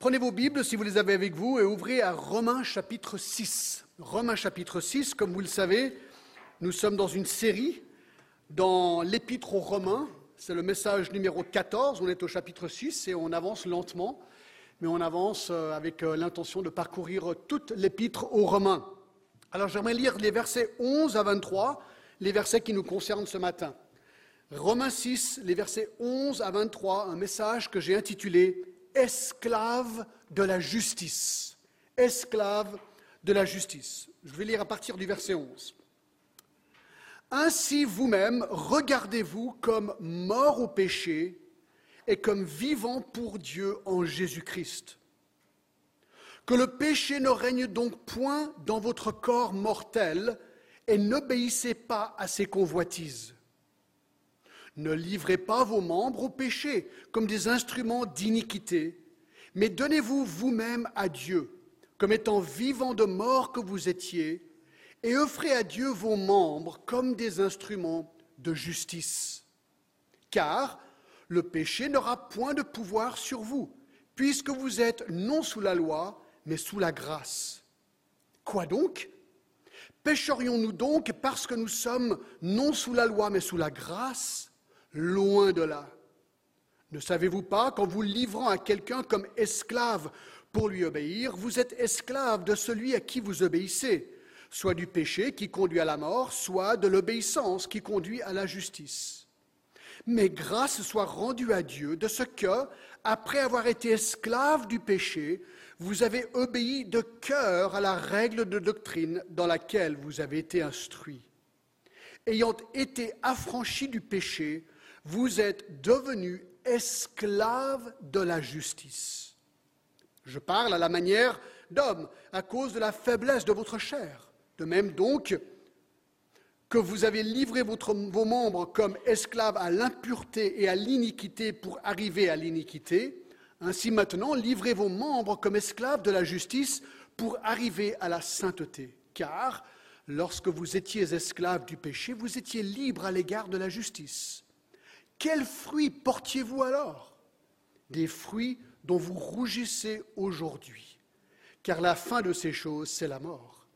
Prenez vos Bibles si vous les avez avec vous et ouvrez à Romains chapitre 6. Romains chapitre 6, comme vous le savez, nous sommes dans une série dans l'épître aux Romains. C'est le message numéro 14, on est au chapitre 6 et on avance lentement, mais on avance euh, avec euh, l'intention de parcourir toute l'épître aux Romains. Alors j'aimerais lire les versets 11 à 23, les versets qui nous concernent ce matin. Romains 6, les versets 11 à 23, un message que j'ai intitulé Esclave de la justice. Esclave de la justice. Je vais lire à partir du verset 11. Ainsi vous-même, regardez-vous comme mort au péché et comme vivant pour Dieu en Jésus-Christ. Que le péché ne règne donc point dans votre corps mortel et n'obéissez pas à ses convoitises. Ne livrez pas vos membres au péché comme des instruments d'iniquité, mais donnez-vous vous-même à Dieu comme étant vivant de mort que vous étiez, et offrez à Dieu vos membres comme des instruments de justice. Car le péché n'aura point de pouvoir sur vous, puisque vous êtes non sous la loi, mais sous la grâce. Quoi donc? Pécherions-nous donc parce que nous sommes non sous la loi, mais sous la grâce? Loin de là. Ne savez-vous pas qu'en vous livrant à quelqu'un comme esclave pour lui obéir, vous êtes esclave de celui à qui vous obéissez, soit du péché qui conduit à la mort, soit de l'obéissance qui conduit à la justice. Mais grâce soit rendue à Dieu de ce que, après avoir été esclave du péché, vous avez obéi de cœur à la règle de doctrine dans laquelle vous avez été instruit. Ayant été affranchi du péché, vous êtes devenus esclaves de la justice. Je parle à la manière d'homme, à cause de la faiblesse de votre chair. De même donc que vous avez livré vos membres comme esclaves à l'impureté et à l'iniquité pour arriver à l'iniquité, ainsi maintenant livrez vos membres comme esclaves de la justice pour arriver à la sainteté. Car lorsque vous étiez esclaves du péché, vous étiez libres à l'égard de la justice. Quels fruits portiez-vous alors? Des fruits dont vous rougissez aujourd'hui, car la fin de ces choses, c'est la mort.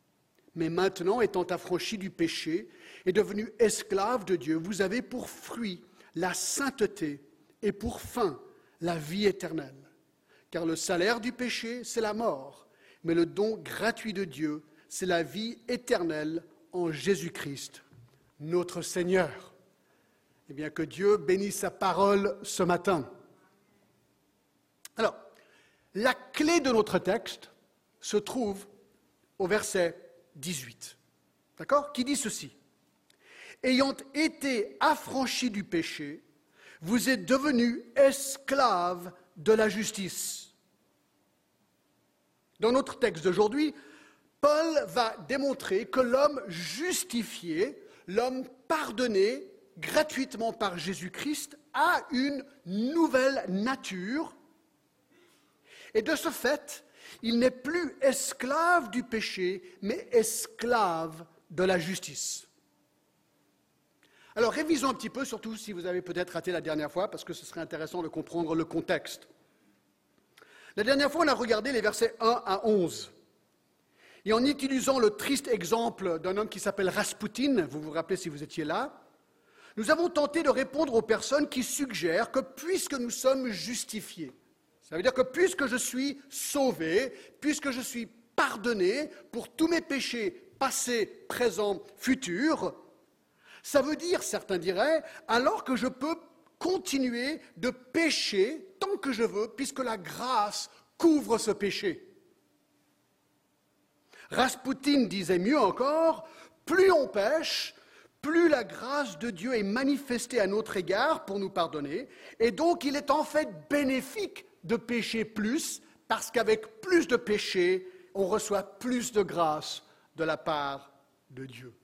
Mais maintenant, étant affranchi du péché et devenu esclave de Dieu, vous avez pour fruit la sainteté et pour fin la vie éternelle. Car le salaire du péché, c'est la mort, mais le don gratuit de Dieu, c'est la vie éternelle en Jésus-Christ, notre Seigneur. Eh bien, que Dieu bénisse sa parole ce matin. Alors, la clé de notre texte se trouve au verset 18. D'accord? Qui dit ceci? Ayant été affranchis du péché, vous êtes devenus esclaves de la justice. Dans notre texte d'aujourd'hui, Paul va démontrer que l'homme justifié, l'homme pardonné gratuitement par Jésus-Christ, a une nouvelle nature et de ce fait, il n'est plus esclave du péché, mais esclave de la justice. Alors révisons un petit peu, surtout si vous avez peut-être raté la dernière fois, parce que ce serait intéressant de comprendre le contexte. La dernière fois, on a regardé les versets 1 à 11. Et en utilisant le triste exemple d'un homme qui s'appelle Rasputin, vous vous rappelez si vous étiez là, nous avons tenté de répondre aux personnes qui suggèrent que puisque nous sommes justifiés, ça veut dire que puisque je suis sauvé, puisque je suis pardonné pour tous mes péchés passés, présents, futurs, ça veut dire, certains diraient, alors que je peux continuer de pécher tant que je veux, puisque la grâce couvre ce péché. Rasputin disait mieux encore, plus on pêche, plus la grâce de Dieu est manifestée à notre égard pour nous pardonner, et donc il est en fait bénéfique de pécher plus, parce qu'avec plus de péché, on reçoit plus de grâce de la part de Dieu.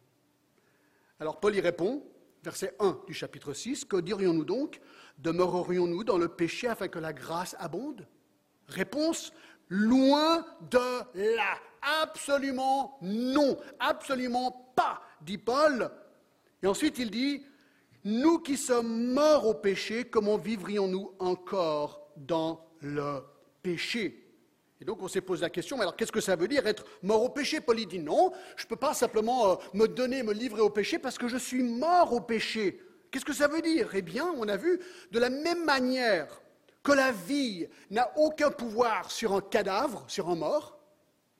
Alors Paul y répond, verset 1 du chapitre 6, que dirions-nous donc? Demeurerions-nous dans le péché afin que la grâce abonde? Réponse, loin de là. Absolument non, absolument pas, dit Paul. Et ensuite il dit, nous qui sommes morts au péché, comment vivrions-nous encore dans le péché? Et donc on s'est posé la question, mais alors qu'est-ce que ça veut dire être mort au péché? Paul dit non, je ne peux pas simplement euh, me donner, me livrer au péché parce que je suis mort au péché. Qu'est-ce que ça veut dire? Eh bien, on a vu, de la même manière que la vie n'a aucun pouvoir sur un cadavre, sur un mort,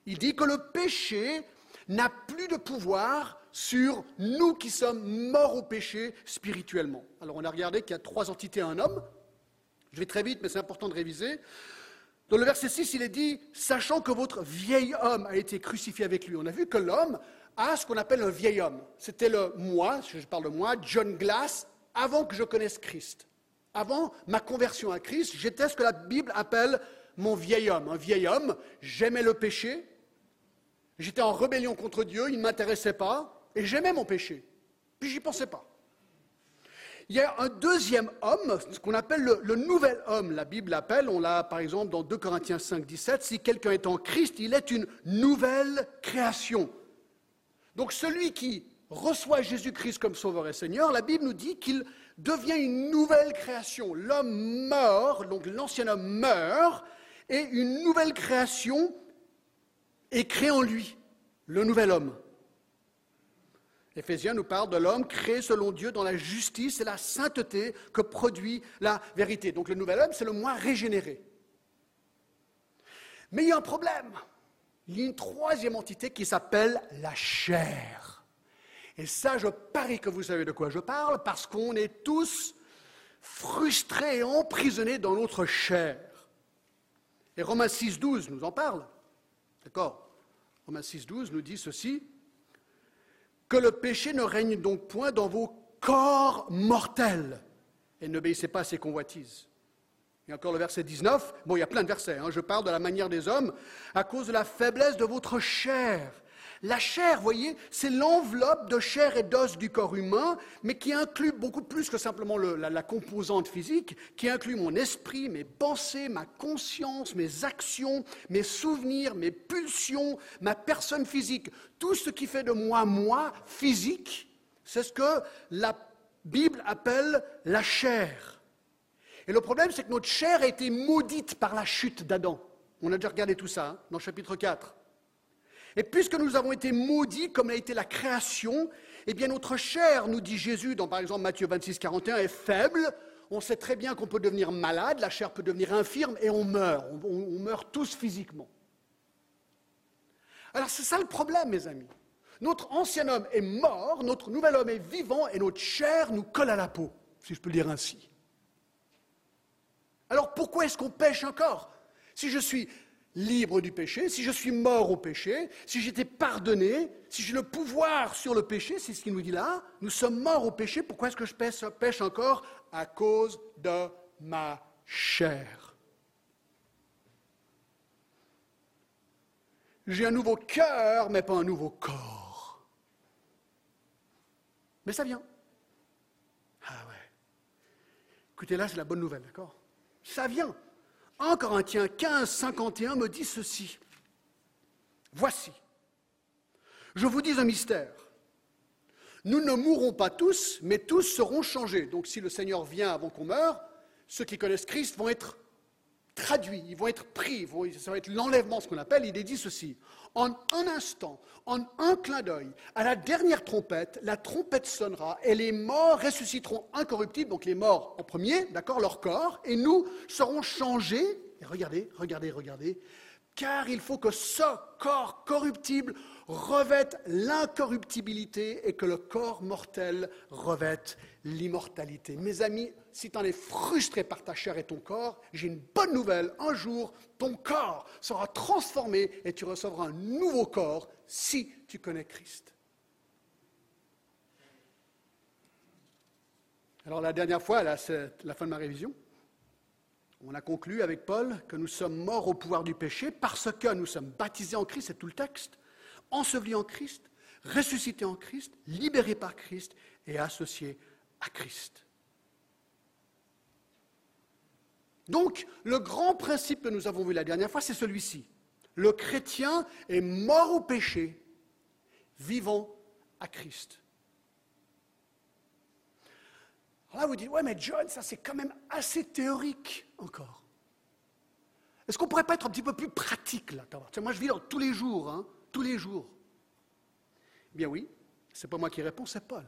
il dit que le péché n'a plus de pouvoir sur nous qui sommes morts au péché spirituellement. Alors on a regardé qu'il y a trois entités à un homme. Je vais très vite, mais c'est important de réviser. Dans le verset 6, il est dit, sachant que votre vieil homme a été crucifié avec lui. On a vu que l'homme a ce qu'on appelle un vieil homme. C'était le moi, je parle de moi, John Glass, avant que je connaisse Christ. Avant ma conversion à Christ, j'étais ce que la Bible appelle mon vieil homme. Un vieil homme, j'aimais le péché, j'étais en rébellion contre Dieu, il ne m'intéressait pas, et j'aimais mon péché. Puis j'y pensais pas. Il y a un deuxième homme, ce qu'on appelle le, nouvel homme. La Bible l'appelle, on l'a par exemple dans 2 Corinthiens 5, 17, si quelqu'un est en Christ, il est une nouvelle création. Donc celui qui reçoit Jésus-Christ comme Sauveur et Seigneur, la Bible nous dit qu'il devient une nouvelle création. L'homme meurt, donc l'ancien homme meurt, et une nouvelle création est créée en lui, le nouvel homme. Éphésiens nous parle de l'homme créé selon Dieu dans la justice et la sainteté que produit la vérité. Donc le nouvel homme, c'est le moi régénéré. Mais il y a un problème. Il y a une troisième entité qui s'appelle la chair. Et ça, je parie que vous savez de quoi je parle, parce qu'on est tous frustrés et emprisonnés dans notre chair. Et Romains 6.12 nous en parle. D'accord? Romains 6.12 nous dit ceci. Que le péché ne règne donc point dans vos corps mortels et n'obéissez pas à ses convoitises. Et encore le verset 19, bon, il y a plein de versets, hein. je parle de la manière des hommes, à cause de la faiblesse de votre chair, la chair, voyez, c'est l'enveloppe de chair et d'os du corps humain, mais qui inclut beaucoup plus que simplement la, composante physique, qui inclut mon esprit, mes pensées, ma conscience, mes actions, mes souvenirs, mes pulsions, ma personne physique. Tout ce qui fait de moi moi physique, c'est ce que la Bible appelle la chair. Et le problème, c'est que notre chair a été maudite par la chute d'Adam. On a déjà regardé tout ça hein, dans le chapitre 4. Et puisque nous avons été maudits comme a été la création, eh bien notre chair, nous dit Jésus dans par exemple Matthieu 26, 41, est faible. On sait très bien qu'on peut devenir malade, la chair peut devenir infirme et on meurt. On, meurt tous physiquement. Alors c'est ça le problème, mes amis. Notre ancien homme est mort, notre nouvel homme est vivant et notre chair nous colle à la peau, si je peux dire ainsi. Alors pourquoi est-ce qu'on pêche encore? Si je suis libre du péché, si je suis mort au péché, si j'étais pardonné, si j'ai le pouvoir sur le péché, c'est ce qu'il nous dit là, nous sommes morts au péché, pourquoi est-ce que je pêche, encore À cause de ma chair. J'ai un nouveau cœur, mais pas un nouveau corps. Mais ça vient. Ah ouais. Écoutez, là, c'est la bonne nouvelle, d'accord? Ça vient. 1 Corinthiens 15, 51 me dit ceci. Voici, je vous dis un mystère. Nous ne mourrons pas tous, mais tous seront changés. Donc si le Seigneur vient avant qu'on meure, ceux qui connaissent Christ vont être traduits, ils vont être pris, ça va être l'enlèvement, ce qu'on appelle. Il est dit ceci. En un instant, en un clin d'œil, à la dernière trompette, la trompette sonnera et les morts ressusciteront incorruptibles, donc les morts en premier, d'accord, leur corps, et nous serons changés. Et regardez, regardez, regardez, car il faut que ce corps corruptible revête l'incorruptibilité et que le corps mortel revête l'immortalité. Mes amis, si tu en es frustré par ta chair et ton corps, j'ai une bonne nouvelle. Un jour, ton corps sera transformé et tu recevras un nouveau corps si tu connais Christ. Alors la dernière fois, c'est la fin de ma révision. On a conclu avec Paul que nous sommes morts au pouvoir du péché parce que nous sommes baptisés en Christ, c'est tout le texte, ensevelis en Christ, ressuscités en Christ, libérés par Christ et associés à Christ. Donc, le grand principe que nous avons vu la dernière fois, c'est celui-ci. Le chrétien est mort au péché, vivant à Christ. Alors là, vous dites, ouais, mais John, ça c'est quand même assez théorique encore. Est-ce qu'on ne pourrait pas être un petit peu plus pratique là Moi, je vis dans tous les jours, hein, tous les jours. Eh bien oui, c'est pas moi qui réponds, c'est Paul.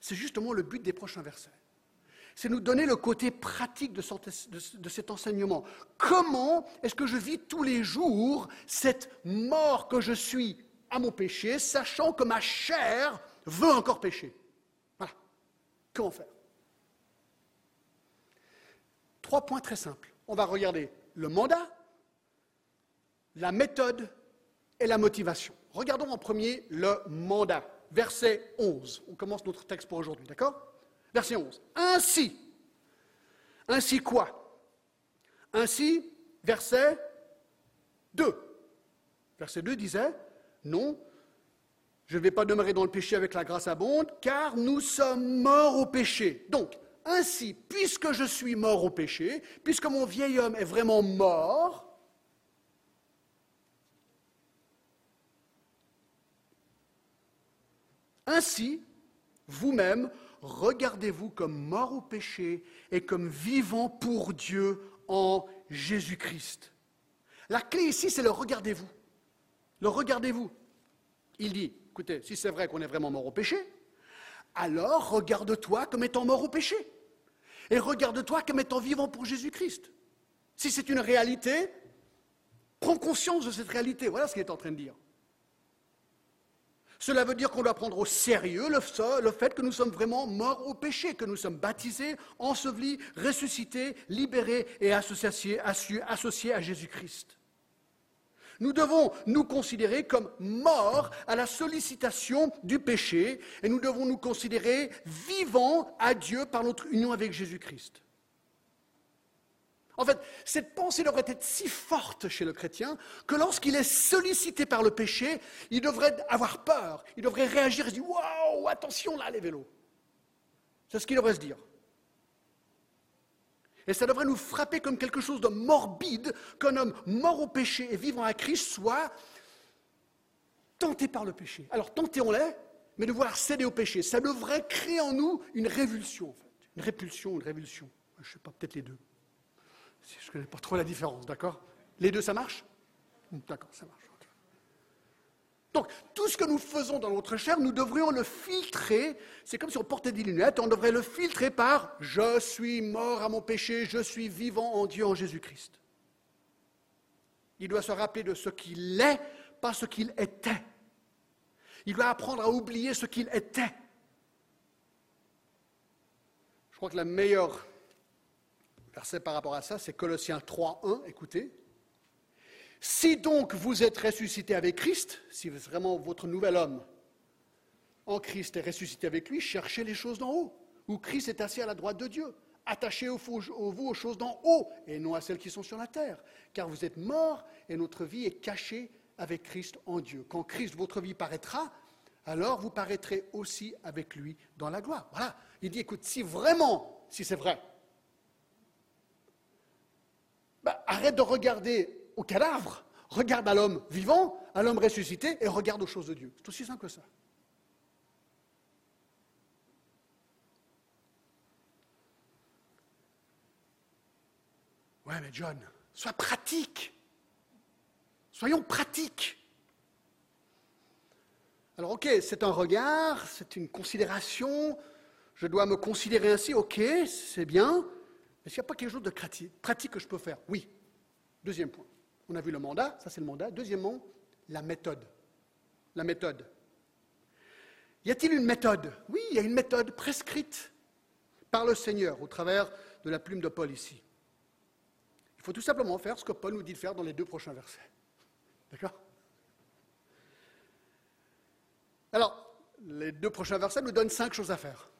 C'est justement le but des prochains versets. C'est nous donner le côté pratique de, cet enseignement. Comment est-ce que je vis tous les jours cette mort que je suis à mon péché, sachant que ma chair veut encore pécher? Voilà. Comment faire? Trois points très simples. On va regarder le mandat, la méthode et la motivation. Regardons en premier le mandat. Verset 11. On commence notre texte pour aujourd'hui, d'accord? Verset 11. Ainsi. Ainsi quoi? Ainsi, verset 2. Verset 2 disait, non, je ne vais pas demeurer dans le péché avec la grâce abonde, car nous sommes morts au péché. Donc, ainsi, puisque je suis mort au péché, puisque mon vieil homme est vraiment mort, ainsi, vous-même, regardez-vous comme mort au péché et comme vivant pour Dieu en Jésus-Christ. La clé ici, c'est le regardez-vous. Le regardez-vous. Il dit, écoutez, si c'est vrai qu'on est vraiment mort au péché, alors regarde-toi comme étant mort au péché. Et regarde-toi comme étant vivant pour Jésus-Christ. Si c'est une réalité, prends conscience de cette réalité. Voilà ce qu'il est en train de dire. Cela veut dire qu'on doit prendre au sérieux le, fait que nous sommes vraiment morts au péché, que nous sommes baptisés, ensevelis, ressuscités, libérés et associés, à Jésus-Christ. Nous devons nous considérer comme morts à la sollicitation du péché et nous devons nous considérer vivants à Dieu par notre union avec Jésus-Christ. En fait, cette pensée devrait être si forte chez le chrétien que lorsqu'il est sollicité par le péché, il devrait avoir peur, il devrait réagir et se dire Waouh, attention là, les vélos. C'est ce qu'il devrait se dire. Et ça devrait nous frapper comme quelque chose de morbide qu'un homme mort au péché et vivant à Christ soit tenté par le péché. Alors tentez-on-les, mais de vouloir céder au péché. Ça devrait créer en nous une révulsion. Une répulsion, une révulsion. Je ne sais pas, peut-être les deux. Je ne connais pas trop la différence, d'accord? Les deux, ça marche? D'accord, ça marche. Donc, tout ce que nous faisons dans notre chair, nous devrions le filtrer. C'est comme si on portait des lunettes, on devrait le filtrer par Je suis mort à mon péché, je suis vivant en Dieu, en Jésus-Christ. Il doit se rappeler de ce qu'il est, pas ce qu'il était. Il doit apprendre à oublier ce qu'il était. Je crois que la meilleure verset par rapport à ça, c'est Colossiens 3, 1, écoutez. Si donc vous êtes ressuscité avec Christ, si vraiment votre nouvel homme en Christ est ressuscité avec lui, cherchez les choses d'en haut, où Christ est assis à la droite de Dieu. Attachez-vous aux choses d'en haut et non à celles qui sont sur la terre, car vous êtes morts et notre vie est cachée avec Christ en Dieu. Quand Christ, votre vie, paraîtra, alors vous paraîtrez aussi avec lui dans la gloire. Voilà. Il dit, écoute, si vraiment, si c'est vrai, bah, arrête de regarder au cadavre, regarde à l'homme vivant, à l'homme ressuscité, et regarde aux choses de Dieu. C'est aussi simple que ça. Ouais, mais John, sois pratique. Soyons pratiques. Alors, ok, c'est un regard, c'est une considération. Je dois me considérer ainsi, ok, c'est bien. Est-ce qu'il n'y a pas quelque chose de pratique que je peux faire? Oui. Deuxième point. On a vu le mandat, ça c'est le mandat. Deuxièmement, la méthode. La méthode. Y a-t-il une méthode? Oui, il y a une méthode prescrite par le Seigneur au travers de la plume de Paul ici. Il faut tout simplement faire ce que Paul nous dit de faire dans les deux prochains versets. D'accord? Alors, les deux prochains versets nous donnent cinq choses à faire.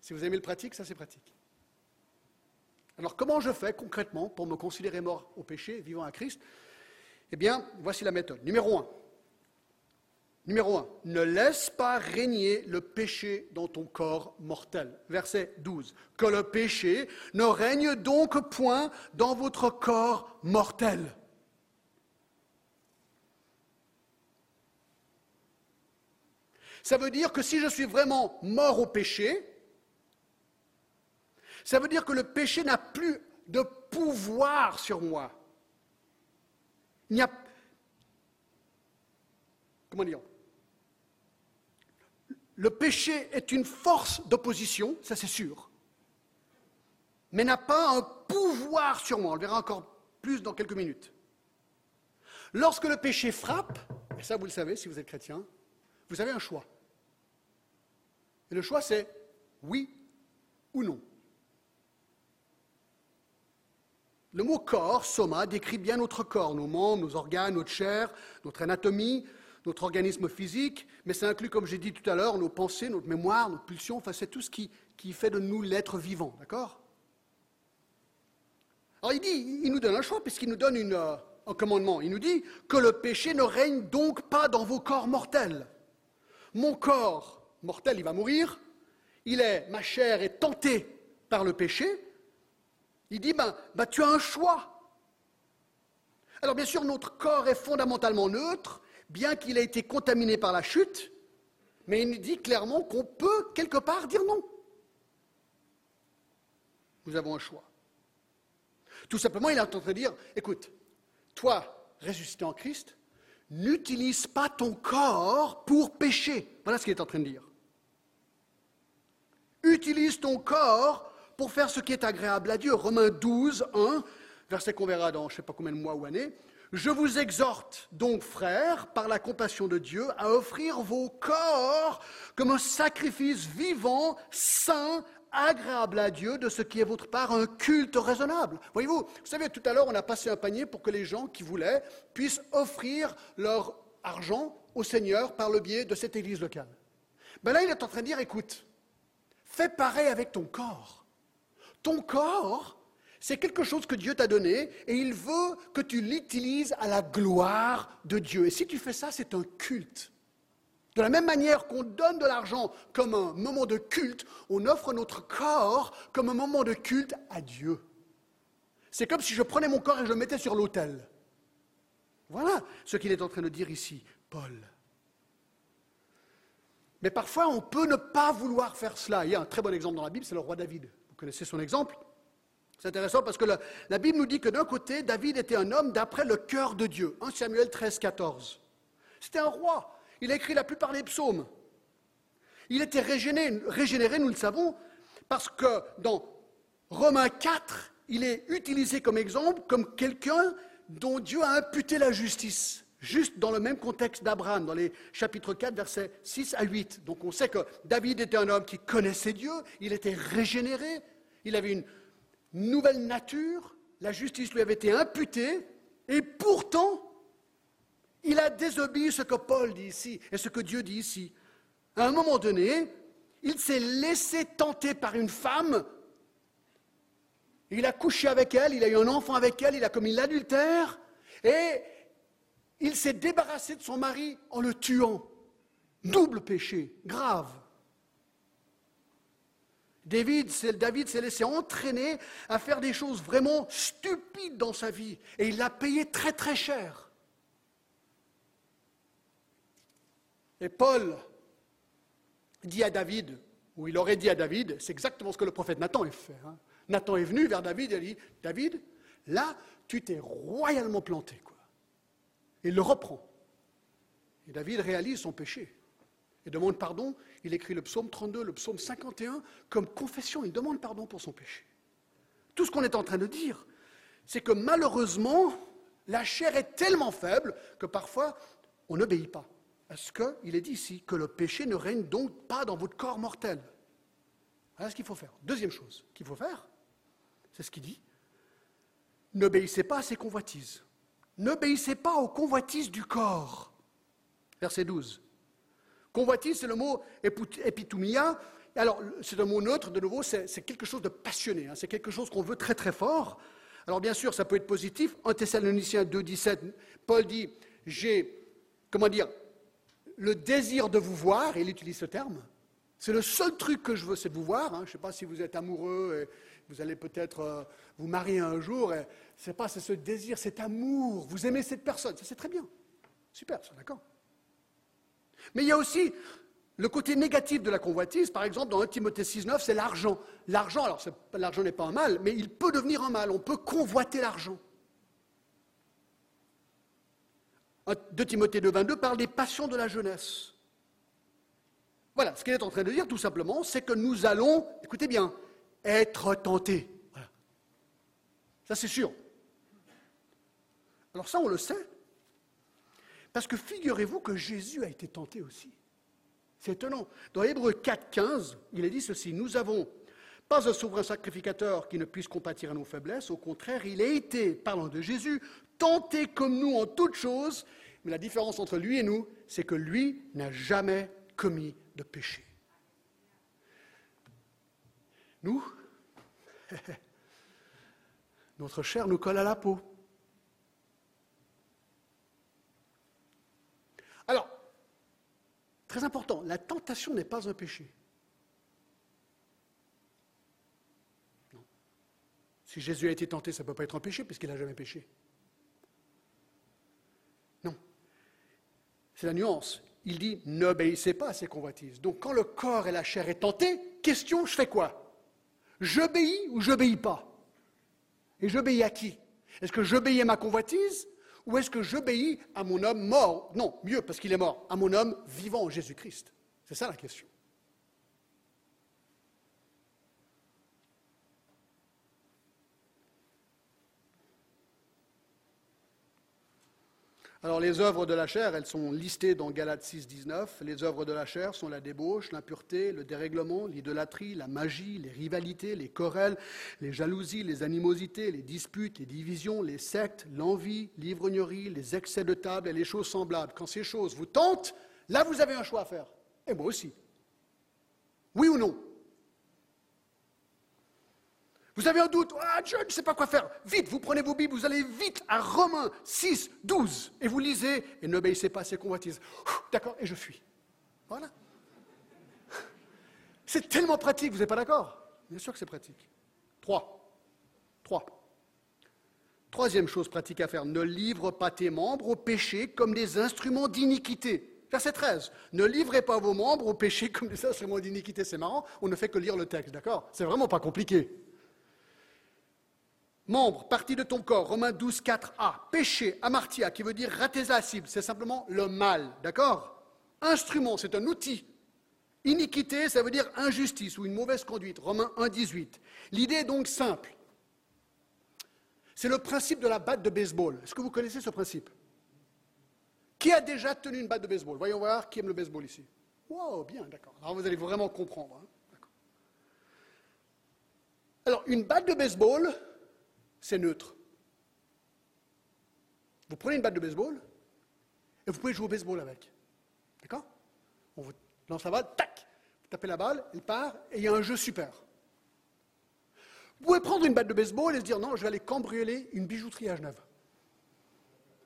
Si vous aimez le pratique, ça c'est pratique. Alors comment je fais concrètement pour me considérer mort au péché, vivant à Christ? Eh bien, voici la méthode. Numéro un. Numéro un, ne laisse pas régner le péché dans ton corps mortel. Verset 12. Que le péché ne règne donc point dans votre corps mortel. Ça veut dire que si je suis vraiment mort au péché, ça veut dire que le péché n'a plus de pouvoir sur moi. Il. Comment dire? Le péché est une force d'opposition, ça c'est sûr, mais n'a pas un pouvoir sur moi. On le verra encore plus dans quelques minutes. Lorsque le péché frappe, et ça vous le savez si vous êtes chrétien, vous avez un choix. Et le choix c'est oui ou non. Le mot corps, soma, décrit bien notre corps, nos membres, nos organes, notre chair, notre anatomie, notre organisme physique, mais ça inclut, comme j'ai dit tout à l'heure, nos pensées, notre mémoire, nos pulsions, enfin c'est tout ce qui, fait de nous l'être vivant, d'accord? Alors il dit, il nous donne un choix, puisqu'il nous donne euh, un commandement. Il nous dit que le péché ne règne donc pas dans vos corps mortels. Mon corps mortel, il va mourir, il est, ma chair est tentée par le péché, il dit, ben, ben, tu as un choix. Alors bien sûr, notre corps est fondamentalement neutre, bien qu'il ait été contaminé par la chute, mais il dit clairement qu'on peut quelque part dire non. Nous avons un choix. Tout simplement, il est en train de dire, écoute, toi, ressuscité en Christ, n'utilise pas ton corps pour pécher. Voilà ce qu'il est en train de dire. Utilise ton corps pour faire ce qui est agréable à Dieu. Romains 12, 1, verset qu'on verra dans je ne sais pas combien de mois ou années. Je vous exhorte donc, frères, par la compassion de Dieu, à offrir vos corps comme un sacrifice vivant, saint, agréable à Dieu, de ce qui est votre part un culte raisonnable. Voyez-vous, vous savez, tout à l'heure, on a passé un panier pour que les gens qui voulaient puissent offrir leur argent au Seigneur par le biais de cette église locale. Ben là, il est en train de dire, écoute, fais pareil avec ton corps. Ton corps, c'est quelque chose que Dieu t'a donné et il veut que tu l'utilises à la gloire de Dieu. Et si tu fais ça, c'est un culte. De la même manière qu'on donne de l'argent comme un moment de culte, on offre notre corps comme un moment de culte à Dieu. C'est comme si je prenais mon corps et je le mettais sur l'autel. Voilà ce qu'il est en train de dire ici, Paul. Mais parfois, on peut ne pas vouloir faire cela. Il y a un très bon exemple dans la Bible, c'est le roi David connaissez son exemple. C'est intéressant parce que la, Bible nous dit que d'un côté, David était un homme d'après le cœur de Dieu. 1 Samuel 13, 14. C'était un roi. Il a écrit la plupart des psaumes. Il était régénéré, régénéré, nous le savons, parce que dans Romains 4, il est utilisé comme exemple comme quelqu'un dont Dieu a imputé la justice, juste dans le même contexte d'Abraham, dans les chapitres 4, versets 6 à 8. Donc on sait que David était un homme qui connaissait Dieu, il était régénéré, il avait une nouvelle nature, la justice lui avait été imputée, et pourtant, il a désobéi ce que Paul dit ici et ce que Dieu dit ici. À un moment donné, il s'est laissé tenter par une femme, il a couché avec elle, il a eu un enfant avec elle, il a commis l'adultère, et il s'est débarrassé de son mari en le tuant. Double péché, grave. David, David s'est laissé entraîner à faire des choses vraiment stupides dans sa vie et il l'a payé très très cher. Et Paul dit à David, ou il aurait dit à David, c'est exactement ce que le prophète Nathan a fait. Hein. Nathan est venu vers David et a dit, David, là, tu t'es royalement planté. Quoi. Il le reprend. Et David réalise son péché et demande pardon. Il écrit le psaume 32, le psaume 51 comme confession. Il demande pardon pour son péché. Tout ce qu'on est en train de dire, c'est que malheureusement, la chair est tellement faible que parfois on n'obéit pas. Parce qu'il est dit ici que le péché ne règne donc pas dans votre corps mortel. Voilà ce qu'il faut faire. Deuxième chose qu'il faut faire, c'est ce qu'il dit. N'obéissez pas à ses convoitises. N'obéissez pas aux convoitises du corps. Verset 12. Convoitise, c'est le mot epitumia. Alors, c'est un mot neutre, de nouveau, c'est quelque chose de passionné, hein. c'est quelque chose qu'on veut très très fort. Alors, bien sûr, ça peut être positif. En Thessaloniciens 2, 17, Paul dit J'ai, comment dire, le désir de vous voir, et il utilise ce terme. C'est le seul truc que je veux, c'est de vous voir. Hein. Je ne sais pas si vous êtes amoureux vous allez peut-être euh, vous marier un jour. C'est pas, c'est ce désir, cet amour. Vous aimez cette personne, ça c'est très bien. Super, ça, d'accord. Mais il y a aussi Le côté négatif de la convoitise, par exemple, dans 1 Timothée 6,9, c'est l'argent. L'argent, alors l'argent n'est pas un mal, mais il peut devenir un mal. On peut convoiter l'argent. 2 Timothée 2,22 parle des passions de la jeunesse. Voilà, ce qu'il est en train de dire, tout simplement, c'est que nous allons, écoutez bien, être tentés. Voilà. Ça, c'est sûr. Alors ça, on le sait. Parce que figurez-vous que Jésus a été tenté aussi. C'est étonnant. Dans Hébreu 4, 15, il est dit ceci Nous avons pas un souverain sacrificateur qui ne puisse compatir à nos faiblesses. Au contraire, il a été, parlant de Jésus, tenté comme nous en toutes choses. Mais la différence entre lui et nous, c'est que lui n'a jamais commis de péché. Nous, notre chair nous colle à la peau. Alors, très important, la tentation n'est pas un péché. Non. Si Jésus a été tenté, ça ne peut pas être un péché puisqu'il n'a jamais péché. Non. C'est la nuance. Il dit n'obéissez pas à ces convoitises. Donc quand le corps et la chair est tenté, question, je fais quoi? J'obéis ou j'obéis pas? Et j'obéis à qui? Est-ce que j'obéis à ma convoitise ou est-ce que j'obéis à mon homme mort? Non, mieux, parce qu'il est mort, à mon homme vivant Jésus-Christ. C'est ça la question. Alors les œuvres de la chair, elles sont listées dans Galates 6, 19. Les œuvres de la chair sont la débauche, l'impureté, le dérèglement, l'idolâtrie, la magie, les rivalités, les querelles, les jalousies, les animosités, les disputes, les divisions, les sectes, l'envie, l'ivrognerie, les excès de table et les choses semblables. Quand ces choses vous tentent, là vous avez un choix à faire. Et moi aussi. Oui ou non? Vous avez un doute, ah, je ne sais pas quoi faire. Vite, vous prenez vos Bibles, vous allez vite à Romains 6, 12, et vous lisez, et n'obéissez pas à ces convoitises. D'accord, et je fuis. Voilà. C'est tellement pratique, vous n'êtes pas d'accord? Bien sûr que c'est pratique. Trois. Trois. Troisième chose pratique à faire, ne livre pas tes membres au péché comme des instruments d'iniquité. Verset 13. Ne livrez pas vos membres au péché comme des instruments d'iniquité. C'est marrant, on ne fait que lire le texte, d'accord? C'est vraiment pas compliqué. Membre, partie de ton corps, Romains 12, 4a. Péché, amartia, qui veut dire rater la cible, c'est simplement le mal, d'accord? Instrument, c'est un outil. Iniquité, ça veut dire injustice ou une mauvaise conduite, Romains 1, 18. L'idée est donc simple. C'est le principe de la batte de baseball. Est-ce que vous connaissez ce principe? Qui a déjà tenu une batte de baseball? Voyons voir qui aime le baseball ici. Wow, bien, d'accord. Alors vous allez vraiment comprendre. Hein. Alors, une batte de baseball, c'est neutre. Vous prenez une batte de baseball et vous pouvez jouer au baseball avec. D'accord? On vous lance la balle, tac Vous tapez la balle, elle part et il y a un jeu super. Vous pouvez prendre une batte de baseball et se dire non, je vais aller cambrioler une bijouterie à Genève.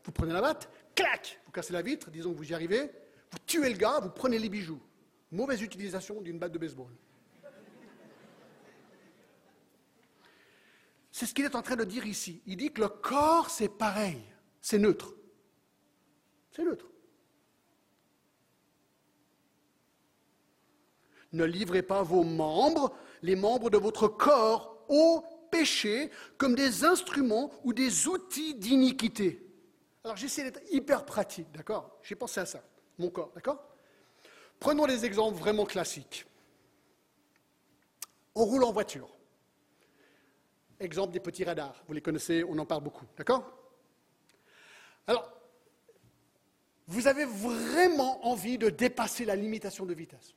Vous prenez la batte, clac Vous cassez la vitre, disons que vous y arrivez, vous tuez le gars, vous prenez les bijoux. Mauvaise utilisation d'une batte de baseball. C'est ce qu'il est en train de dire ici. Il dit que le corps, c'est pareil, c'est neutre. C'est neutre. Ne livrez pas vos membres, les membres de votre corps, au péché comme des instruments ou des outils d'iniquité. Alors j'essaie d'être hyper pratique, d'accord? J'ai pensé à ça, mon corps, d'accord? Prenons des exemples vraiment classiques. On roule en voiture. Exemple des petits radars. Vous les connaissez, on en parle beaucoup. D'accord? Alors, vous avez vraiment envie de dépasser la limitation de vitesse.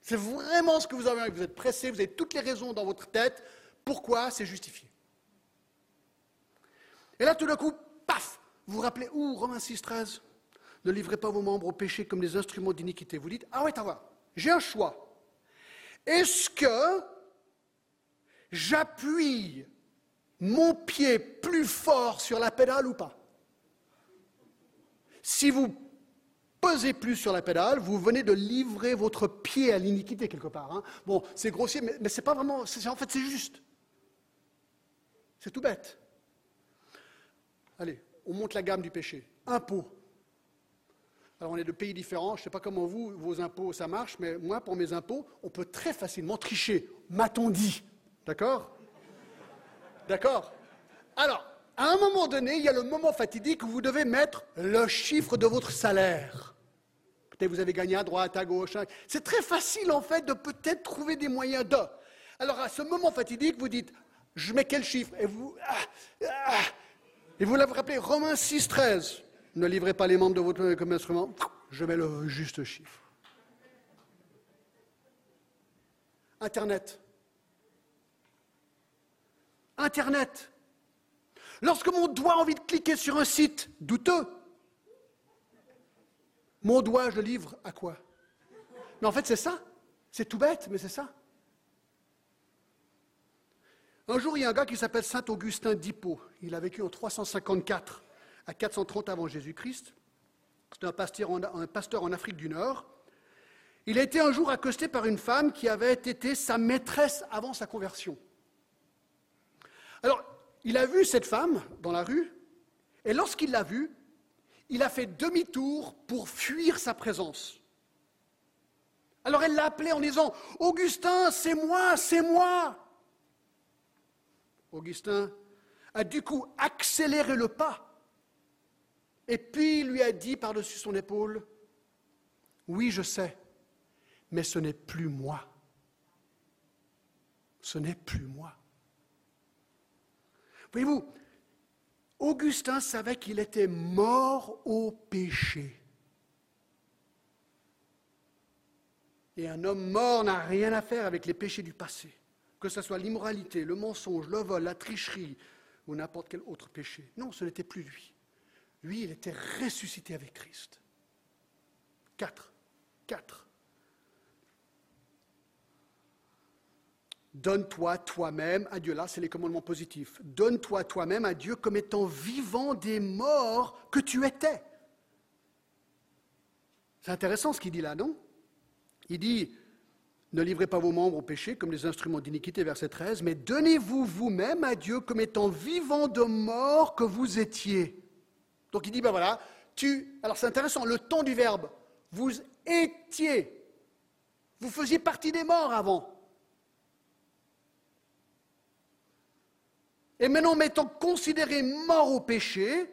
C'est vraiment ce que vous avez envie. Vous êtes pressé, vous avez toutes les raisons dans votre tête. Pourquoi? C'est justifié. Et là, tout d'un coup, paf Vous vous rappelez, où Romains 6, 13 Ne livrez pas vos membres au péché comme des instruments d'iniquité. Vous dites, ah ouais, t'as voir, j'ai un choix. Est-ce que j'appuie mon pied plus fort sur la pédale ou pas Si vous pesez plus sur la pédale, vous venez de livrer votre pied à l'iniquité quelque part. Hein. Bon, c'est grossier, mais, mais c'est pas vraiment. en fait, c'est juste. C'est tout bête. Allez, on monte la gamme du péché. Impôt. Alors on est de pays différents, je ne sais pas comment vous, vos impôts, ça marche, mais moi, pour mes impôts, on peut très facilement tricher, m'a-t-on dit? D'accord? D'accord? Alors, à un moment donné, il y a le moment fatidique où vous devez mettre le chiffre de votre salaire. Peut-être vous avez gagné à droite, à gauche. Hein. C'est très facile en fait de peut-être trouver des moyens de. Alors à ce moment fatidique, vous dites, je mets quel chiffre? Et vous, ah, ah, et vous l'avez rappelé, Romains 6, 13. Ne livrez pas les membres de votre comme instrument. Je mets le juste chiffre. Internet. Internet. Lorsque mon doigt a envie de cliquer sur un site douteux, mon doigt, je le livre à quoi? Mais en fait, c'est ça. C'est tout bête, mais c'est ça. Un jour, il y a un gars qui s'appelle Saint Augustin d'Hippo. Il a vécu en 354 à 430 avant Jésus-Christ. C'est un pasteur, en, un pasteur en Afrique du Nord. Il a été un jour accosté par une femme qui avait été sa maîtresse avant sa conversion. Alors, il a vu cette femme dans la rue, et lorsqu'il l'a vue, il a fait demi-tour pour fuir sa présence. Alors elle l'a appelé en disant Augustin, c'est moi, c'est moi. Augustin a du coup accéléré le pas et puis il lui a dit par-dessus son épaule Oui, je sais, mais ce n'est plus moi. Ce n'est plus moi. Voyez-vous, Augustin savait qu'il était mort au péché. Et un homme mort n'a rien à faire avec les péchés du passé, que ce soit l'immoralité, le mensonge, le vol, la tricherie ou n'importe quel autre péché. Non, ce n'était plus lui. Lui, il était ressuscité avec Christ. Quatre. Quatre. Donne-toi toi-même à Dieu. Là, c'est les commandements positifs. Donne-toi toi-même à Dieu comme étant vivant des morts que tu étais. C'est intéressant ce qu'il dit là, non? Il dit, ne livrez pas vos membres au péché comme des instruments d'iniquité, verset 13, mais donnez-vous vous-même à Dieu comme étant vivant de morts que vous étiez. Donc il dit, ben voilà, tu... Alors c'est intéressant, le ton du verbe, vous étiez, vous faisiez partie des morts avant. Et maintenant, m'étant considéré mort au péché,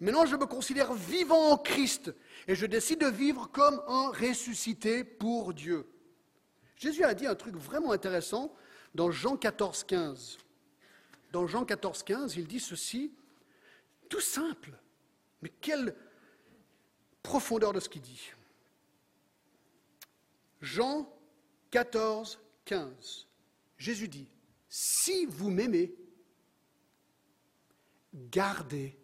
maintenant je me considère vivant en Christ. Et je décide de vivre comme un ressuscité pour Dieu. Jésus a dit un truc vraiment intéressant dans Jean 14, 15. Dans Jean 14, 15, il dit ceci, tout simple, mais quelle profondeur de ce qu'il dit. Jean 14, 15. Jésus dit, si vous m'aimez, gardez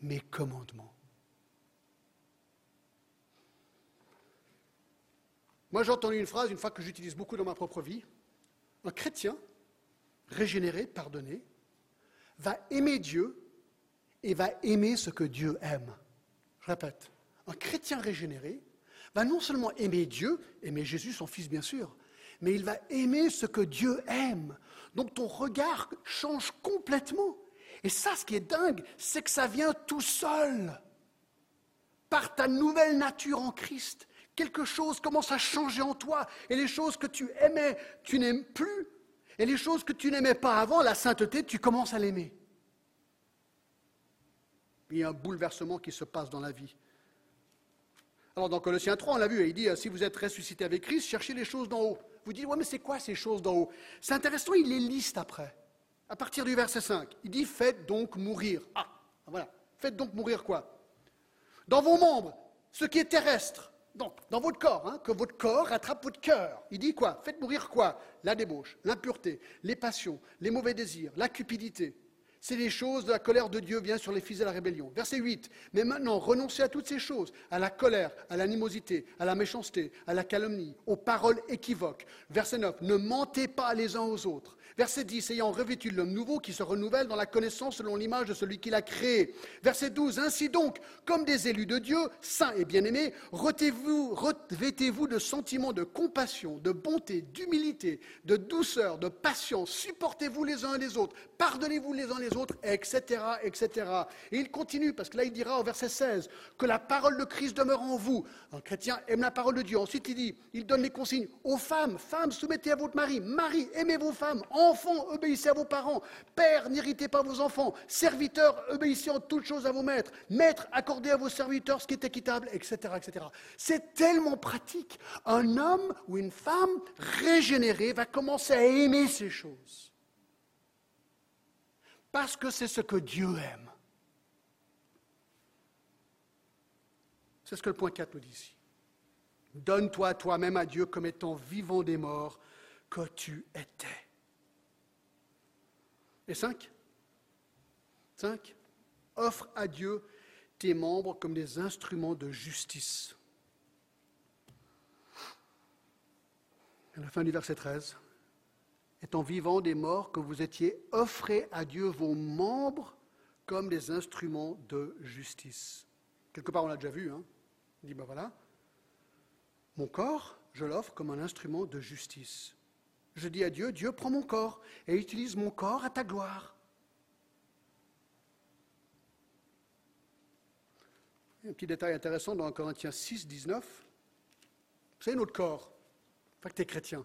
mes commandements. Moi, j'ai entendu une phrase, une fois que j'utilise beaucoup dans ma propre vie. Un chrétien, régénéré, pardonné, va aimer Dieu et va aimer ce que Dieu aime. Je répète, un chrétien régénéré va non seulement aimer Dieu, aimer Jésus, son Fils bien sûr, mais il va aimer ce que Dieu aime. Donc ton regard change complètement. Et ça, ce qui est dingue, c'est que ça vient tout seul, par ta nouvelle nature en Christ. Quelque chose commence à changer en toi, et les choses que tu aimais, tu n'aimes plus, et les choses que tu n'aimais pas avant, la sainteté, tu commences à l'aimer. Il y a un bouleversement qui se passe dans la vie. Alors dans Colossiens 3, on l'a vu, il dit, si vous êtes ressuscité avec Christ, cherchez les choses d'en haut. Vous dites, ouais, mais c'est quoi ces choses d'en haut? C'est intéressant, il les liste après à partir du verset 5. Il dit Faites donc mourir. Ah, voilà. Faites donc mourir quoi? Dans vos membres, ce qui est terrestre. Donc, dans votre corps, hein, que votre corps attrape votre cœur. Il dit quoi? Faites mourir quoi? La débauche, l'impureté, les passions, les mauvais désirs, la cupidité, c'est les choses de la colère de Dieu vient sur les fils de la rébellion. Verset 8. Mais maintenant, renoncez à toutes ces choses, à la colère, à l'animosité, à la méchanceté, à la calomnie, aux paroles équivoques. Verset 9. Ne mentez pas les uns aux autres. Verset 10. Ayant revêtu l'homme nouveau qui se renouvelle dans la connaissance selon l'image de celui qui l'a créé. Verset 12. Ainsi donc, comme des élus de Dieu, saints et bien-aimés, revêtez-vous de sentiments de compassion, de bonté, d'humilité, de douceur, de patience. Supportez-vous les uns les autres. Pardonnez-vous les uns les autres, etc., etc. Et il continue, parce que là, il dira au verset 16 que la parole de Christ demeure en vous. Un chrétien aime la parole de Dieu. Ensuite, il dit, il donne les consignes aux femmes. Femmes, soumettez à votre mari. Mari, aimez vos femmes. Enfants, obéissez à vos parents. Pères, n'irritez pas vos enfants. Serviteurs, obéissez en toutes choses à vos maîtres. Maîtres, accordez à vos serviteurs ce qui est équitable, etc., etc. C'est tellement pratique. Un homme ou une femme régénérée va commencer à aimer ces choses. Parce que c'est ce que Dieu aime. C'est ce que le point 4 nous dit ici. Donne-toi toi-même à Dieu comme étant vivant des morts que tu étais. Et 5 5. Offre à Dieu tes membres comme des instruments de justice. À la fin du verset 13 étant vivant des morts, que vous étiez, offrez à Dieu vos membres comme des instruments de justice. Quelque part, on l'a déjà vu. Hein Il dit, ben voilà, mon corps, je l'offre comme un instrument de justice. Je dis à Dieu, Dieu prends mon corps et utilise mon corps à ta gloire. Un petit détail intéressant dans Corinthiens 6, 19. C'est notre corps. Fait que tu es chrétien.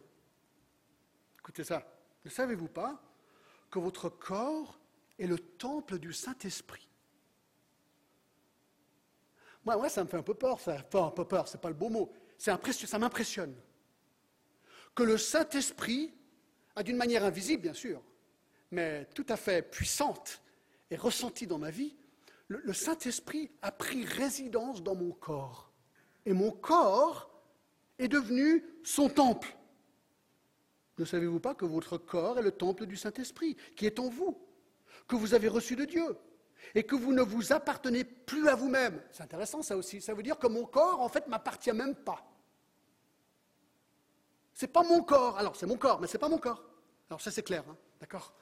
Écoutez ça. Ne savez-vous pas que votre corps est le temple du Saint-Esprit? Moi, moi, ça me fait un peu peur, ça. Enfin, un peu peur, c'est pas le beau mot. Ça m'impressionne. Que le Saint-Esprit a d'une manière invisible, bien sûr, mais tout à fait puissante et ressentie dans ma vie, le Saint-Esprit a pris résidence dans mon corps. Et mon corps est devenu son temple. Ne savez-vous pas que votre corps est le temple du Saint-Esprit, qui est en vous, que vous avez reçu de Dieu, et que vous ne vous appartenez plus à vous-même? C'est intéressant ça aussi. Ça veut dire que mon corps, en fait, m'appartient même pas. C'est pas mon corps. Alors, c'est mon corps, mais c'est pas mon corps. Alors, ça, c'est clair, hein, d'accord?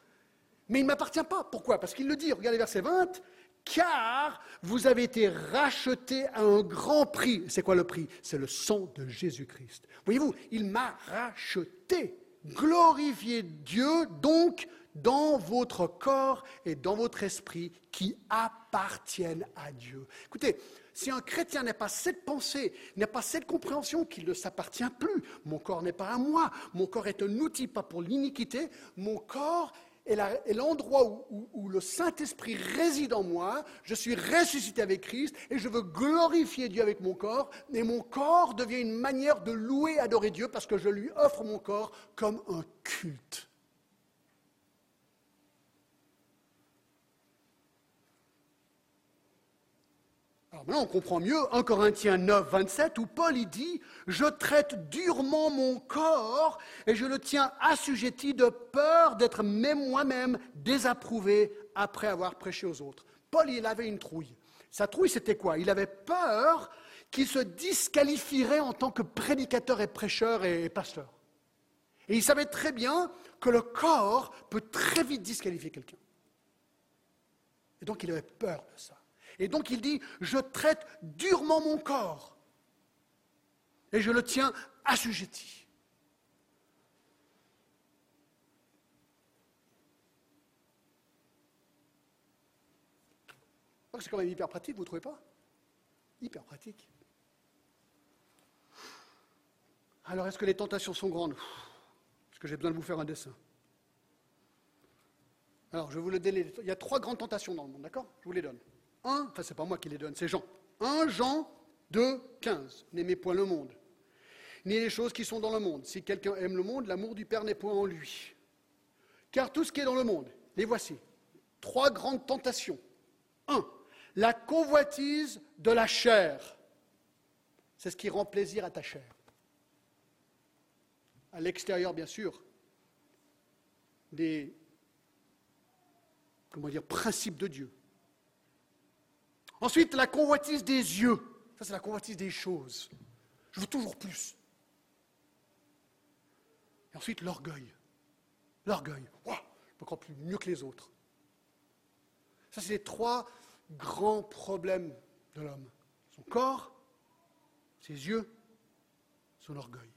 Mais il ne m'appartient pas. Pourquoi? Parce qu'il le dit, regardez verset 20, car vous avez été rachetés à un grand prix. C'est quoi le prix? C'est le sang de Jésus-Christ. Voyez-vous, il m'a racheté. Glorifiez Dieu donc dans votre corps et dans votre esprit qui appartiennent à Dieu. Écoutez, si un chrétien n'a pas cette pensée, n'a pas cette compréhension qu'il ne s'appartient plus, mon corps n'est pas à moi, mon corps est un outil pas pour l'iniquité, mon corps est l'endroit où, le Saint-Esprit réside en moi, je suis ressuscité avec Christ et je veux glorifier Dieu avec mon corps, et mon corps devient une manière de louer adorer Dieu parce que je lui offre mon corps comme un culte. Maintenant, on comprend mieux 1 Corinthiens 9, 27, où Paul y dit Je traite durement mon corps et je le tiens assujetti de peur d'être même moi-même désapprouvé après avoir prêché aux autres. Paul, il avait une trouille. Sa trouille, c'était quoi? Il avait peur qu'il se disqualifierait en tant que prédicateur et prêcheur et pasteur. Et il savait très bien que le corps peut très vite disqualifier quelqu'un. Et donc il avait peur de ça. Et donc il dit, je traite durement mon corps et je le tiens assujetti. C'est quand même hyper pratique, vous ne trouvez pas? Hyper pratique. Alors, est-ce que les tentations sont grandes? Est-ce que j'ai besoin de vous faire un dessin? Alors, je vous le donne. Il y a trois grandes tentations dans le monde, d'accord? Je vous les donne. 1, enfin c'est pas moi qui les donne, c'est Jean. 1 Jean 2, 15. N'aimez point le monde, ni les choses qui sont dans le monde. Si quelqu'un aime le monde, l'amour du Père n'est point en lui. Car tout ce qui est dans le monde, les voici. Trois grandes tentations. 1. La convoitise de la chair. C'est ce qui rend plaisir à ta chair. À l'extérieur, bien sûr, des comment dire, principes de Dieu. Ensuite, la convoitise des yeux. Ça, c'est la convoitise des choses. Je veux toujours plus. Et ensuite, l'orgueil. L'orgueil. je peux croire plus mieux que les autres. Ça, c'est les trois grands problèmes de l'homme. Son corps, ses yeux, son orgueil.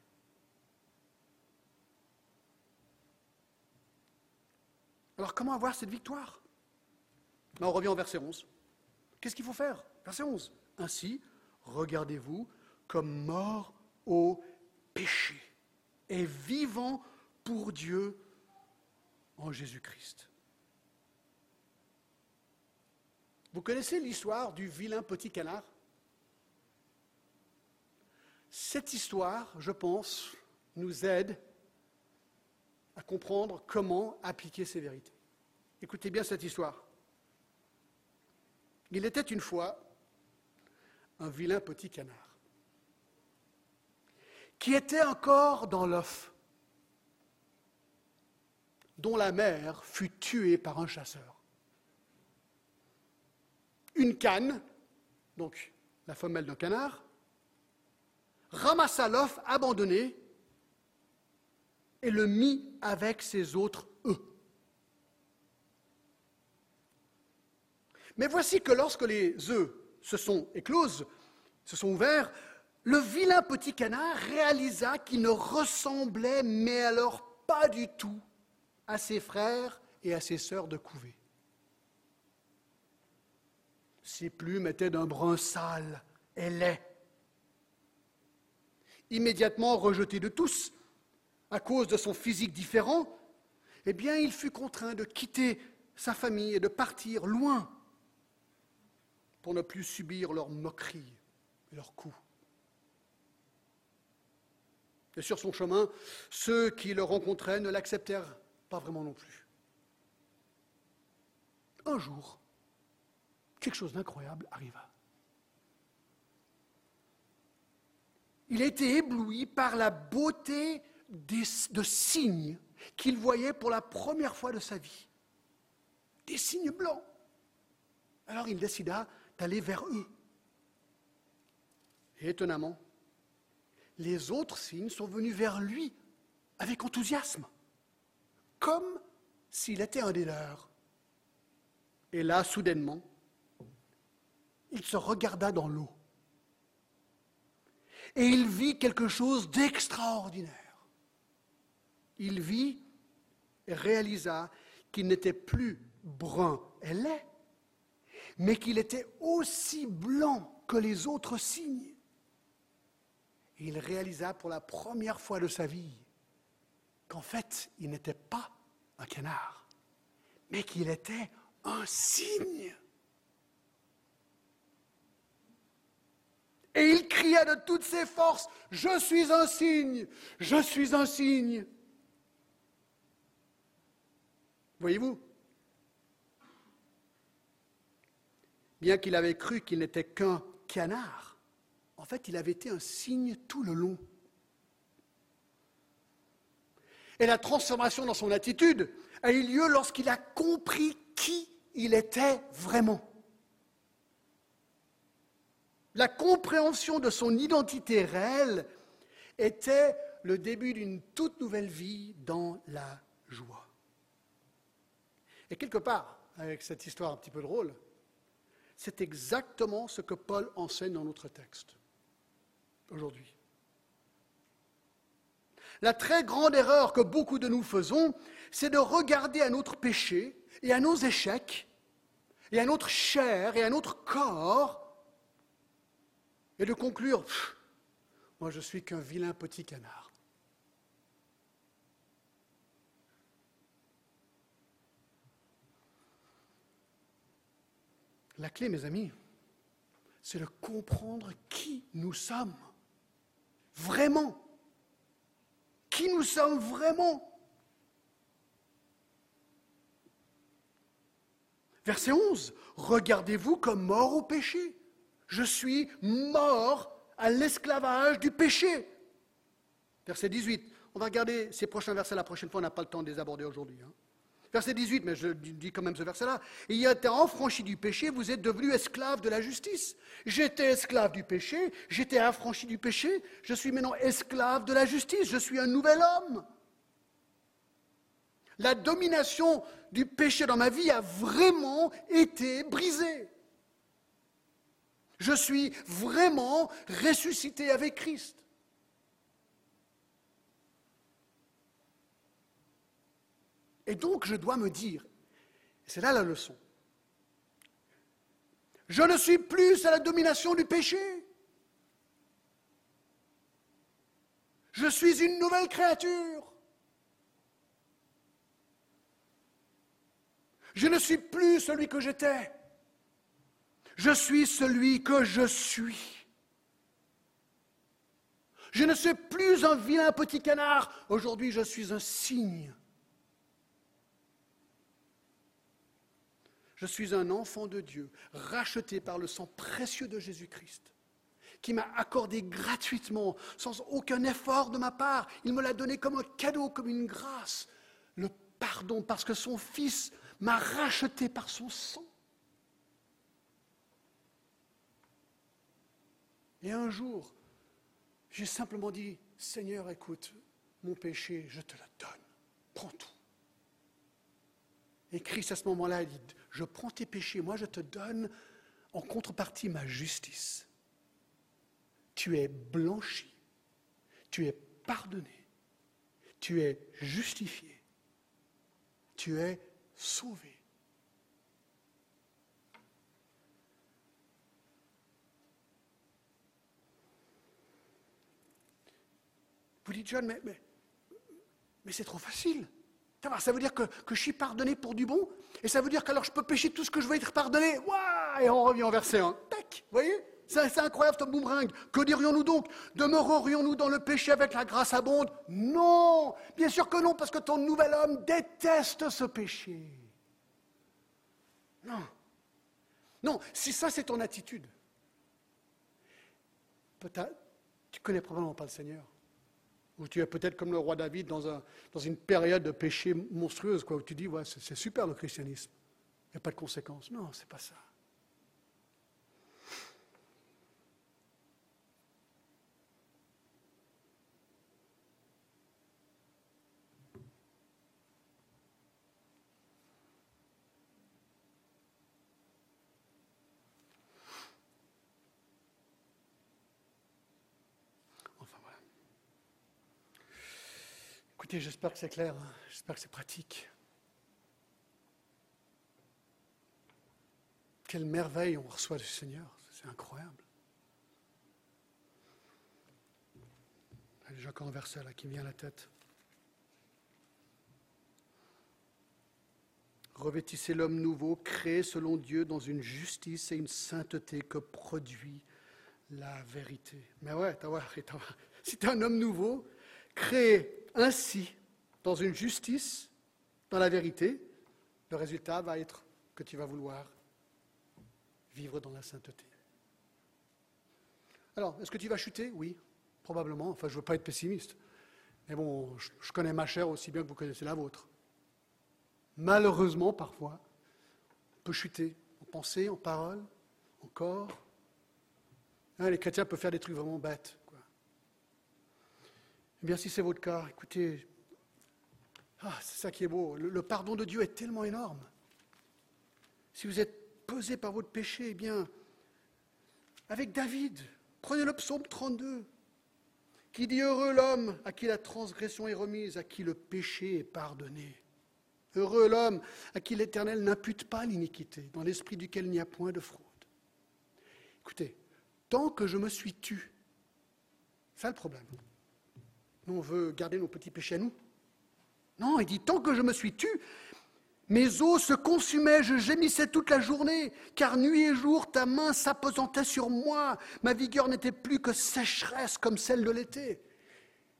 Alors comment avoir cette victoire? On revient au verset 11. Qu'est-ce qu'il faut faire? Verset 11. Ainsi, regardez-vous comme mort au péché et vivant pour Dieu en Jésus-Christ. Vous connaissez l'histoire du vilain petit canard? Cette histoire, je pense, nous aide à comprendre comment appliquer ces vérités. Écoutez bien cette histoire. Il était une fois un vilain petit canard qui était encore dans l'œuf, dont la mère fut tuée par un chasseur. Une canne, donc la femelle d'un canard, ramassa l'œuf abandonné et le mit avec ses autres œufs. Mais voici que lorsque les œufs se sont écloses, se sont ouverts, le vilain petit canard réalisa qu'il ne ressemblait, mais alors pas du tout, à ses frères et à ses sœurs de couvée. Ses plumes étaient d'un brun sale et laid. Immédiatement rejeté de tous, à cause de son physique différent, eh bien, il fut contraint de quitter sa famille et de partir loin pour ne plus subir leurs moqueries et leurs coups. Et sur son chemin, ceux qui le rencontraient ne l'acceptèrent pas vraiment non plus. Un jour, quelque chose d'incroyable arriva. Il été ébloui par la beauté de signes qu'il voyait pour la première fois de sa vie. Des signes blancs. Alors il décida d'aller vers eux. Étonnamment, les autres signes sont venus vers lui avec enthousiasme, comme s'il était un des leurs. Et là, soudainement, il se regarda dans l'eau. Et il vit quelque chose d'extraordinaire. Il vit et réalisa qu'il n'était plus brun et laid, mais qu'il était aussi blanc que les autres signes. Et il réalisa pour la première fois de sa vie qu'en fait, il n'était pas un canard, mais qu'il était un cygne. Et il cria de toutes ses forces, Je suis un cygne, je suis un cygne. Voyez-vous Bien qu'il avait cru qu'il n'était qu'un canard, en fait, il avait été un signe tout le long. Et la transformation dans son attitude a eu lieu lorsqu'il a compris qui il était vraiment. La compréhension de son identité réelle était le début d'une toute nouvelle vie dans la joie. Et quelque part, avec cette histoire un petit peu drôle, c'est exactement ce que Paul enseigne dans notre texte aujourd'hui. La très grande erreur que beaucoup de nous faisons, c'est de regarder à notre péché et à nos échecs et à notre chair et à notre corps et de conclure, moi je suis qu'un vilain petit canard. La clé, mes amis, c'est de comprendre qui nous sommes vraiment Qui nous sommes vraiment Verset 11, regardez-vous comme mort au péché. Je suis mort à l'esclavage du péché. Verset 18, on va regarder ces prochains versets la prochaine fois, on n'a pas le temps de les aborder aujourd'hui. Hein. Verset 18, mais je dis quand même ce verset-là. Il a été affranchi du péché, vous êtes devenu esclave de la justice. J'étais esclave du péché, j'étais affranchi du péché, je suis maintenant esclave de la justice, je suis un nouvel homme. La domination du péché dans ma vie a vraiment été brisée. Je suis vraiment ressuscité avec Christ. Et donc je dois me dire, c'est là la leçon, Je ne suis plus à la domination du péché. Je suis une nouvelle créature. Je ne suis plus celui que j'étais. Je suis celui que je suis. Je ne suis plus un vilain petit canard. Aujourd'hui, je suis un cygne. Je suis un enfant de Dieu, racheté par le sang précieux de Jésus-Christ, qui m'a accordé gratuitement, sans aucun effort de ma part. Il me l'a donné comme un cadeau, comme une grâce. Le pardon, parce que son Fils m'a racheté par son sang. Et un jour, j'ai simplement dit, Seigneur, écoute, mon péché, je te le donne. Prends tout. Et Christ, à ce moment-là, dit, je prends tes péchés, moi je te donne en contrepartie ma justice. Tu es blanchi, tu es pardonné, tu es justifié, tu es sauvé. Vous dites, John, mais, mais, c'est trop facile. Ça veut dire que, je suis pardonné pour du bon, et ça veut dire qu'alors je peux pécher tout ce que je veux être pardonné. et on revient au verset 1. Tac, vous voyez? C'est incroyable ce boomerang. Que dirions-nous donc? Demeurerions-nous dans le péché avec la grâce abonde? Non Bien sûr que non, parce que ton nouvel homme déteste ce péché. Non. Non, si ça c'est ton attitude, peut-être, tu connais probablement pas le Seigneur. Ou tu es peut-être comme le roi David dans, un, dans une période de péché monstrueuse, quoi, où tu dis, c'est super le christianisme. Il n'y a pas de conséquences. Non, c'est pas ça. J'espère que c'est clair, hein. j'espère que c'est pratique. Quelle merveille on reçoit du Seigneur, c'est incroyable. Il y a verset là qui me vient à la tête. Revêtissez l'homme nouveau, créé selon Dieu dans une justice et une sainteté que produit la vérité. Mais ouais, si tu es un homme nouveau, créé ainsi dans une justice, dans la vérité, le résultat va être que tu vas vouloir vivre dans la sainteté. Alors, est-ce que tu vas chuter? Oui, probablement. Enfin, je ne veux pas être pessimiste. Mais bon, je, connais ma chair aussi bien que vous connaissez la vôtre. Malheureusement, parfois, on peut chuter en pensée, en parole, en corps. Hein, les chrétiens peuvent faire des trucs vraiment bêtes. Eh bien, si c'est votre cas, écoutez, ah, c'est ça qui est beau. Le, pardon de Dieu est tellement énorme. Si vous êtes pesé par votre péché, eh bien, avec David, prenez le psaume 32, qui dit Heureux l'homme à qui la transgression est remise, à qui le péché est pardonné. Heureux l'homme à qui l'Éternel n'impute pas l'iniquité, dans l'esprit duquel il n'y a point de fraude. Écoutez, tant que je me suis tu, c'est le problème on veut garder nos petits péchés à nous. Non, il dit, tant que je me suis tu, mes os se consumaient, je gémissais toute la journée, car nuit et jour ta main s'apesantait sur moi, ma vigueur n'était plus que sécheresse comme celle de l'été.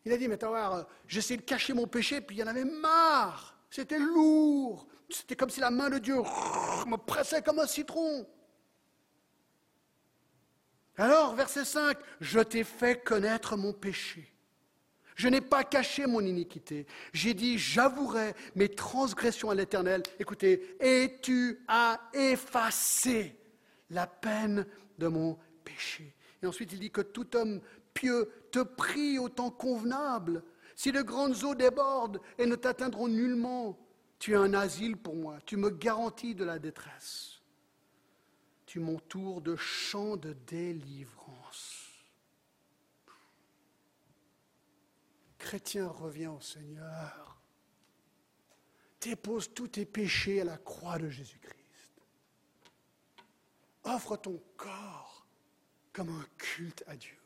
Il a dit, mais t'as j'essayais de cacher mon péché, puis il y en avait marre, c'était lourd, c'était comme si la main de Dieu me pressait comme un citron. Alors, verset 5, je t'ai fait connaître mon péché. Je n'ai pas caché mon iniquité. J'ai dit, j'avouerai mes transgressions à l'Éternel. Écoutez, et tu as effacé la peine de mon péché. Et ensuite, il dit que tout homme pieux te prie au temps convenable. Si de grandes eaux débordent et ne t'atteindront nullement, tu es un asile pour moi. Tu me garantis de la détresse. Tu m'entoures de champs de délivrance. Chrétien, reviens au Seigneur. Dépose tous tes péchés à la croix de Jésus-Christ. Offre ton corps comme un culte à Dieu.